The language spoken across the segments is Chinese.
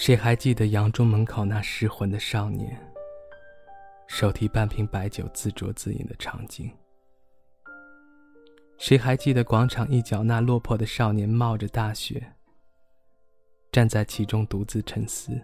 谁还记得杨中门口那失魂的少年，手提半瓶白酒自酌自饮的场景？谁还记得广场一角那落魄的少年冒着大雪，站在其中独自沉思？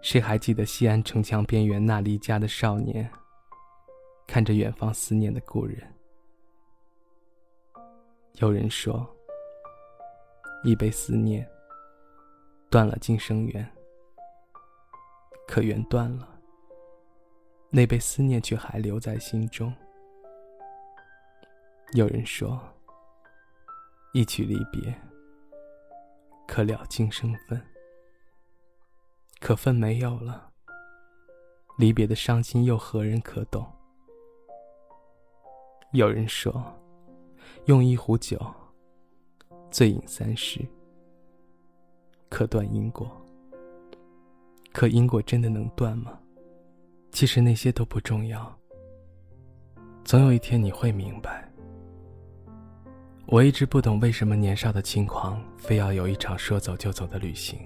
谁还记得西安城墙边缘那离家的少年，看着远方思念的故人？有人说，一杯思念。断了今生缘，可缘断了，那杯思念却还留在心中。有人说，一曲离别，可了今生分，可分没有了，离别的伤心又何人可懂？有人说，用一壶酒，醉饮三十。可断因果，可因果真的能断吗？其实那些都不重要。总有一天你会明白。我一直不懂为什么年少的轻狂非要有一场说走就走的旅行。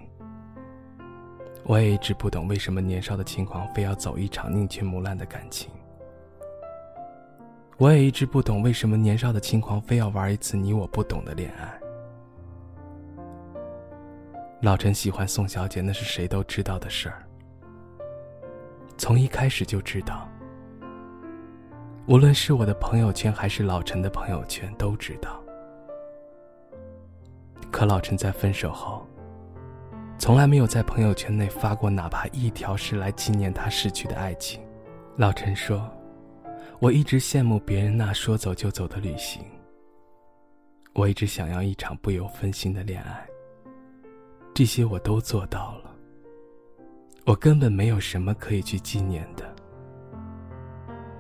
我也一直不懂为什么年少的轻狂非要走一场宁缺毋滥的感情。我也一直不懂为什么年少的轻狂非要玩一次你我不懂的恋爱。老陈喜欢宋小姐，那是谁都知道的事儿。从一开始就知道，无论是我的朋友圈还是老陈的朋友圈，都知道。可老陈在分手后，从来没有在朋友圈内发过哪怕一条是来纪念他逝去的爱情。老陈说：“我一直羡慕别人那说走就走的旅行，我一直想要一场不由分心的恋爱。”这些我都做到了，我根本没有什么可以去纪念的，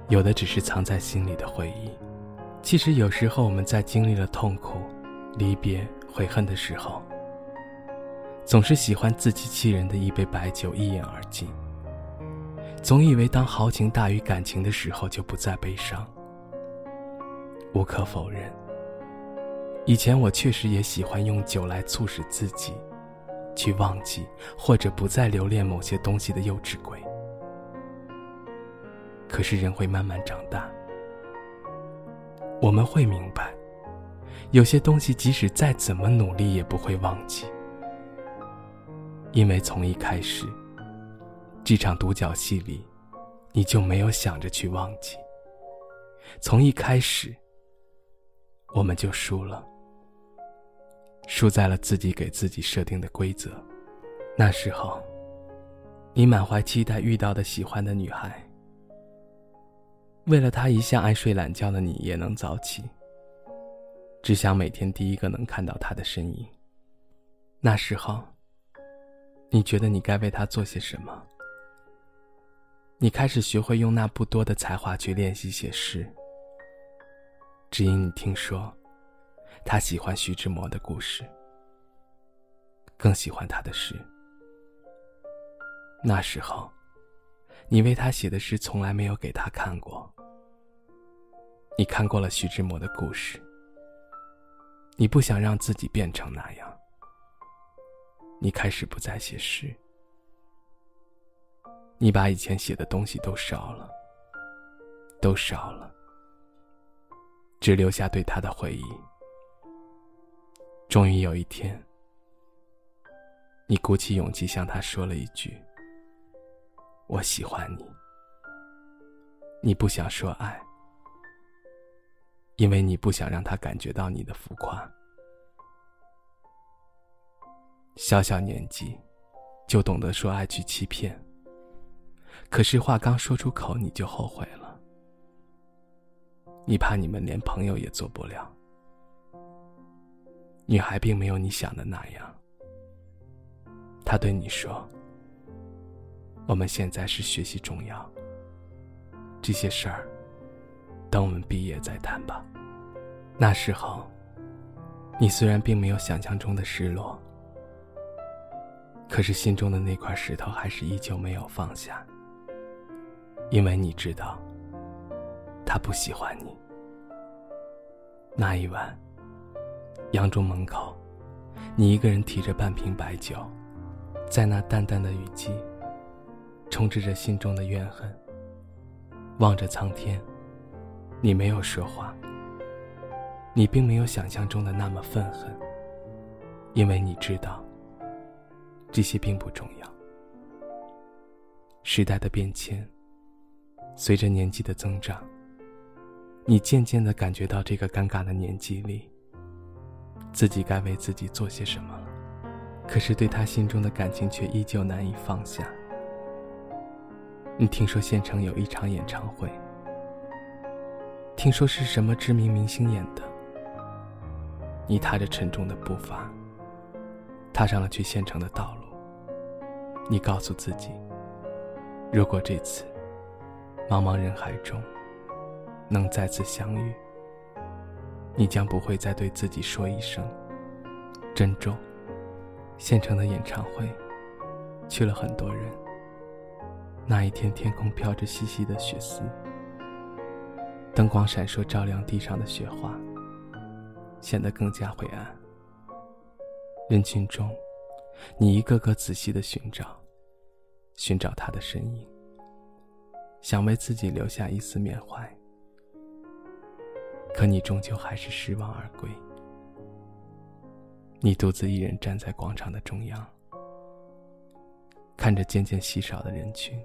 有的只是藏在心里的回忆。其实有时候我们在经历了痛苦、离别、悔恨的时候，总是喜欢自欺欺人的一杯白酒一饮而尽，总以为当豪情大于感情的时候就不再悲伤。无可否认，以前我确实也喜欢用酒来促使自己。去忘记或者不再留恋某些东西的幼稚鬼。可是人会慢慢长大，我们会明白，有些东西即使再怎么努力也不会忘记，因为从一开始，这场独角戏里，你就没有想着去忘记。从一开始，我们就输了。输在了自己给自己设定的规则。那时候，你满怀期待遇到的喜欢的女孩，为了她一向爱睡懒觉的你也能早起，只想每天第一个能看到她的身影。那时候，你觉得你该为她做些什么？你开始学会用那不多的才华去练习写诗，只因你听说。他喜欢徐志摩的故事，更喜欢他的诗。那时候，你为他写的诗从来没有给他看过。你看过了徐志摩的故事，你不想让自己变成那样，你开始不再写诗，你把以前写的东西都烧了，都烧了，只留下对他的回忆。终于有一天，你鼓起勇气向他说了一句：“我喜欢你。”你不想说爱，因为你不想让他感觉到你的浮夸。小小年纪，就懂得说爱去欺骗。可是话刚说出口，你就后悔了。你怕你们连朋友也做不了。女孩并没有你想的那样。她对你说：“我们现在是学习重要，这些事儿，等我们毕业再谈吧。”那时候，你虽然并没有想象中的失落，可是心中的那块石头还是依旧没有放下，因为你知道，他不喜欢你。那一晚。扬州门口，你一个人提着半瓶白酒，在那淡淡的雨季，充斥着心中的怨恨。望着苍天，你没有说话。你并没有想象中的那么愤恨，因为你知道，这些并不重要。时代的变迁，随着年纪的增长，你渐渐的感觉到这个尴尬的年纪里，自己该为自己做些什么了。可是对他心中的感情却依旧难以放下。你听说县城有一场演唱会，听说是什么知名明星演的。你踏着沉重的步伐，踏上了去县城的道路。你告诉自己，如果这次茫茫人海中能再次相遇，你将不会再对自己说一声“珍重”。县城的演唱会去了很多人。那一天，天空飘着细细的雪丝，灯光闪烁，照亮地上的雪花。显得更加灰暗。人群中，你一个个仔细的寻找，寻找他的身影，想为自己留下一丝缅怀。可你终究还是失望而归。你独自一人站在广场的中央，看着渐渐稀少的人群。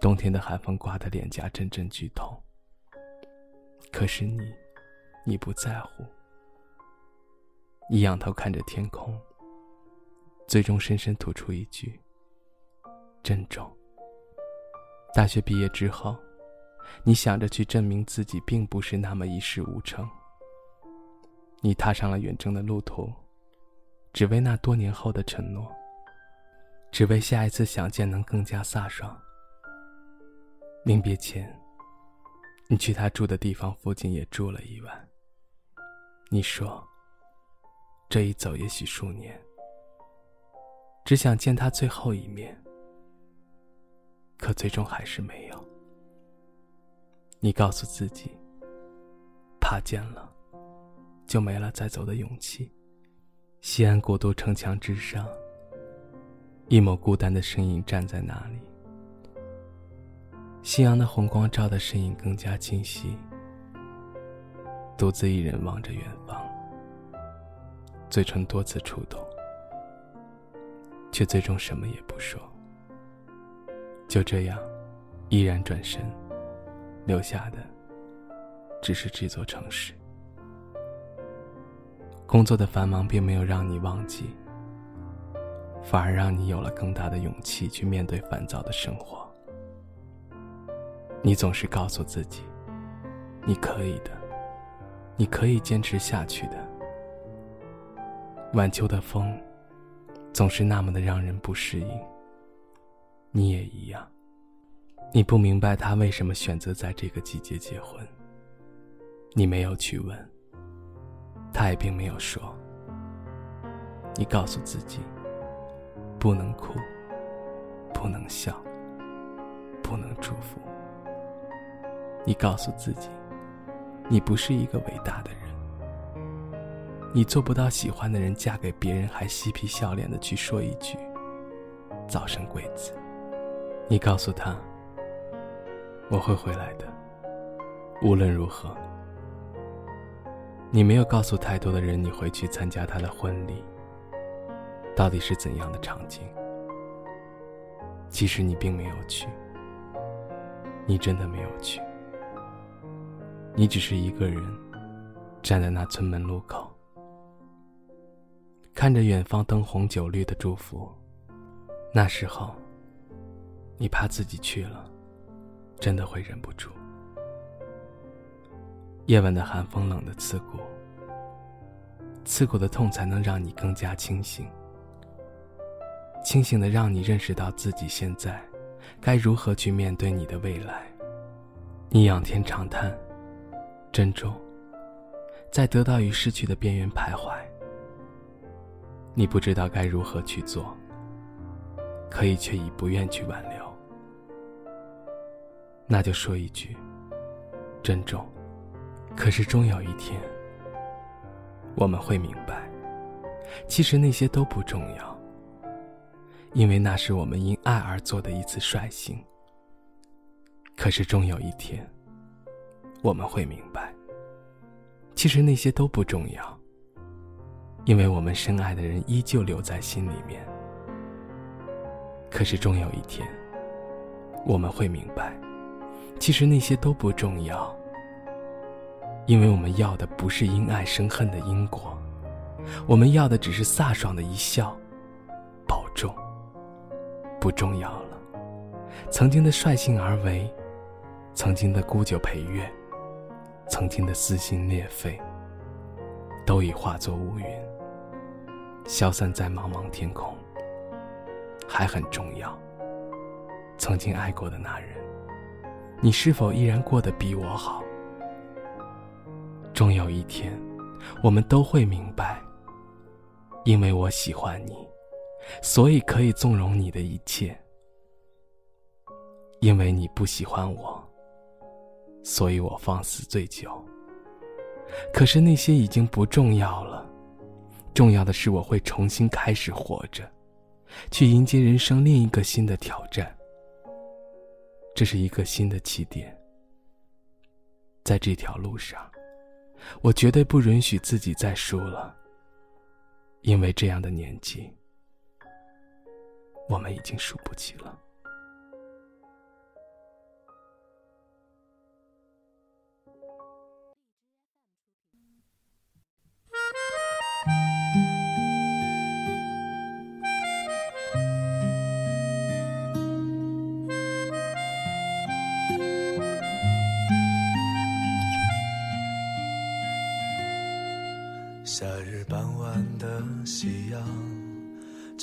冬天的寒风刮得脸颊阵阵剧痛。可是你。你不在乎，你仰头看着天空，最终深深吐出一句：“珍重。”大学毕业之后，你想着去证明自己并不是那么一事无成。你踏上了远征的路途，只为那多年后的承诺，只为下一次相见能更加飒爽。临别前，你去他住的地方附近也住了一晚。你说：“这一走也许数年，只想见他最后一面。可最终还是没有。你告诉自己，怕见了，就没了再走的勇气。西安古都城墙之上，一抹孤单的身影站在那里。夕阳的红光照的身影更加清晰。”独自一人望着远方，嘴唇多次触动，却最终什么也不说。就这样，毅然转身，留下的只是这座城市。工作的繁忙并没有让你忘记，反而让你有了更大的勇气去面对烦躁的生活。你总是告诉自己，你可以的。你可以坚持下去的。晚秋的风，总是那么的让人不适应。你也一样，你不明白他为什么选择在这个季节结婚。你没有去问，他也并没有说。你告诉自己，不能哭，不能笑，不能祝福。你告诉自己。你不是一个伟大的人，你做不到喜欢的人嫁给别人还嬉皮笑脸的去说一句“早生贵子”。你告诉他：“我会回来的，无论如何。”你没有告诉太多的人你会去参加他的婚礼，到底是怎样的场景？其实你并没有去，你真的没有去。你只是一个人，站在那村门路口，看着远方灯红酒绿的祝福。那时候，你怕自己去了，真的会忍不住。夜晚的寒风冷的刺骨，刺骨的痛才能让你更加清醒，清醒的让你认识到自己现在该如何去面对你的未来。你仰天长叹。珍重，在得到与失去的边缘徘徊。你不知道该如何去做，可以却已不愿去挽留。那就说一句：珍重。可是终有一天，我们会明白，其实那些都不重要，因为那是我们因爱而做的一次率性。可是终有一天，我们会明白，其实那些都不重要，因为我们深爱的人依旧留在心里面。可是终有一天，我们会明白，其实那些都不重要，因为我们要的不是因爱生恨的因果，我们要的只是飒爽的一笑。保重，不重要了。曾经的率性而为，曾经的沽酒陪月，曾经的撕心裂肺，都已化作乌云，消散在茫茫天空。还很重要。曾经爱过的那人，你是否依然过得比我好？终有一天，我们都会明白，因为我喜欢你，所以可以纵容你的一切；因为你不喜欢我，所以我放肆醉酒。可是那些已经不重要了，重要的是我会重新开始活着。去迎接人生另一个新的挑战。这是一个新的起点。在这条路上，我绝对不允许自己再输了。因为这样的年纪，我们已经输不起了。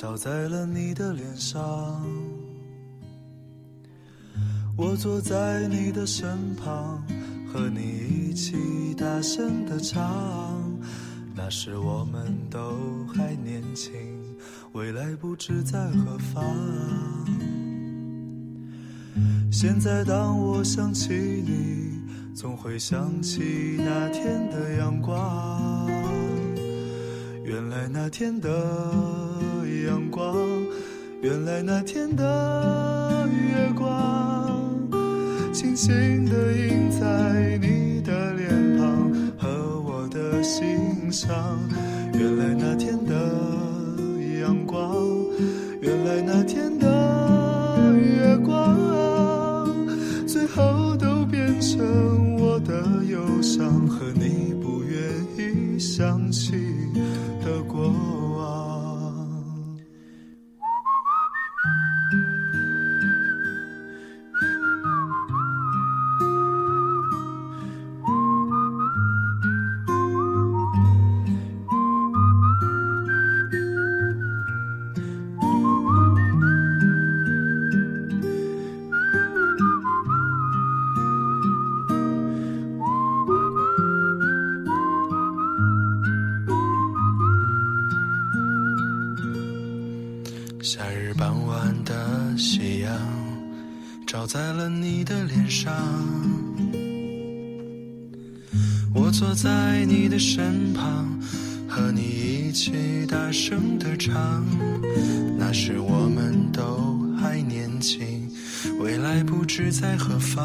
照在了你的脸上。我坐在你的身旁，和你一起大声的唱。那时我们都还年轻，未来不知在何方。现在当我想起你，总会想起那天的阳光。原来那天的阳光，原来那天的月光，轻轻地印在你的脸庞和我的心上。原来那天的阳光，原来那天的月光，最后都变成我的忧伤和你坐在你的身旁，和你一起大声的唱。那时我们都还年轻，未来不知在何方。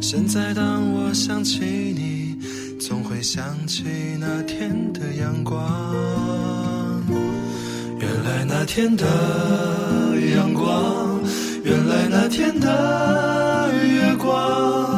现在当我想起你，总会想起那天的阳光。原来那天的阳光，原来那天的月光，